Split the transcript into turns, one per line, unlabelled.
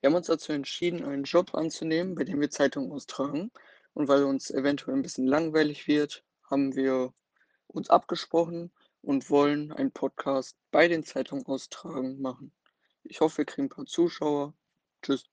Wir haben uns dazu entschieden, einen Job anzunehmen, bei dem wir Zeitungen austragen. Und weil uns eventuell ein bisschen langweilig wird, haben wir uns abgesprochen und wollen einen Podcast bei den Zeitungen austragen machen. Ich hoffe, wir kriegen ein paar Zuschauer. Tschüss.